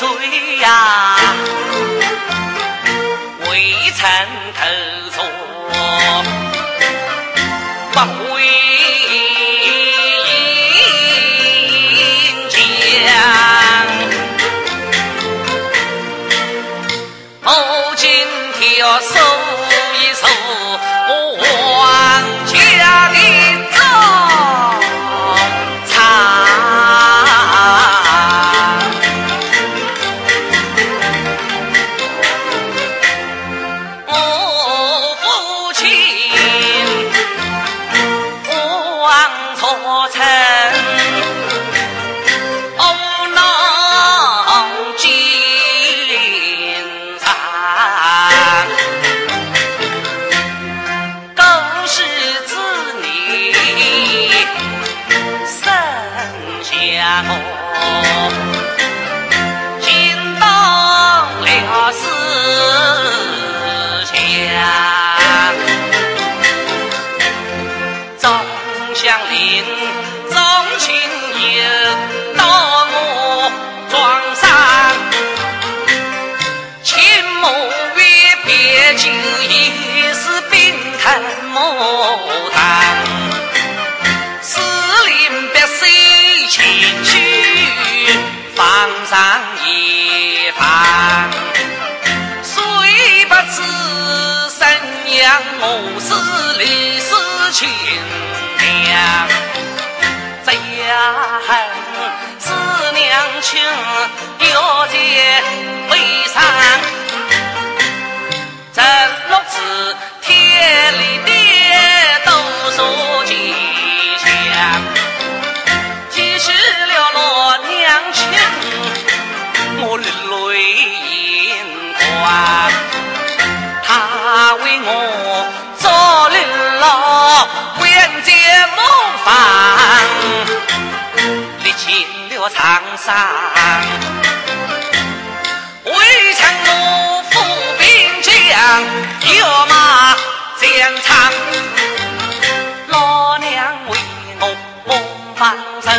罪呀未曾投错不悔我才我是李氏亲娘，家恨是娘亲要结为上，这六字天里的都说吉祥，记起了老娘亲，我泪盈眶，他为我。长山，未曾我负兵疆，跃马疆场。老娘为我梦放手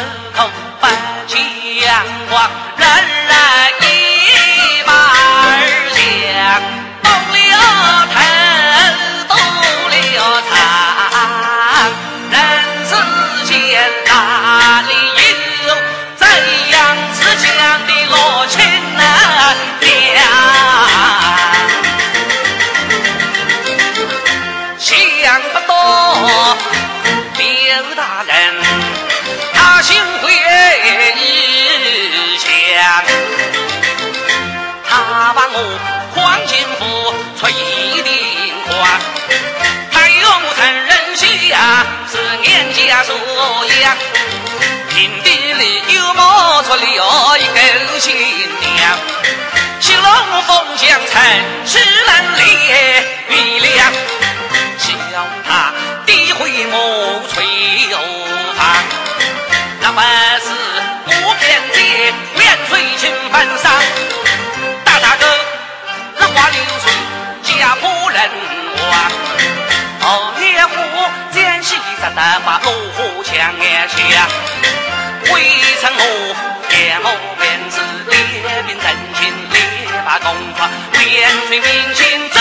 他心怀一想，他把我黄金府出一定花，他永成人下是严家所养，平地里又冒出了一个新娘，青龙凤将城是烈火奸细杀得把老虎抢下，未曾我见我便是列兵真情烈把功发，远水民心。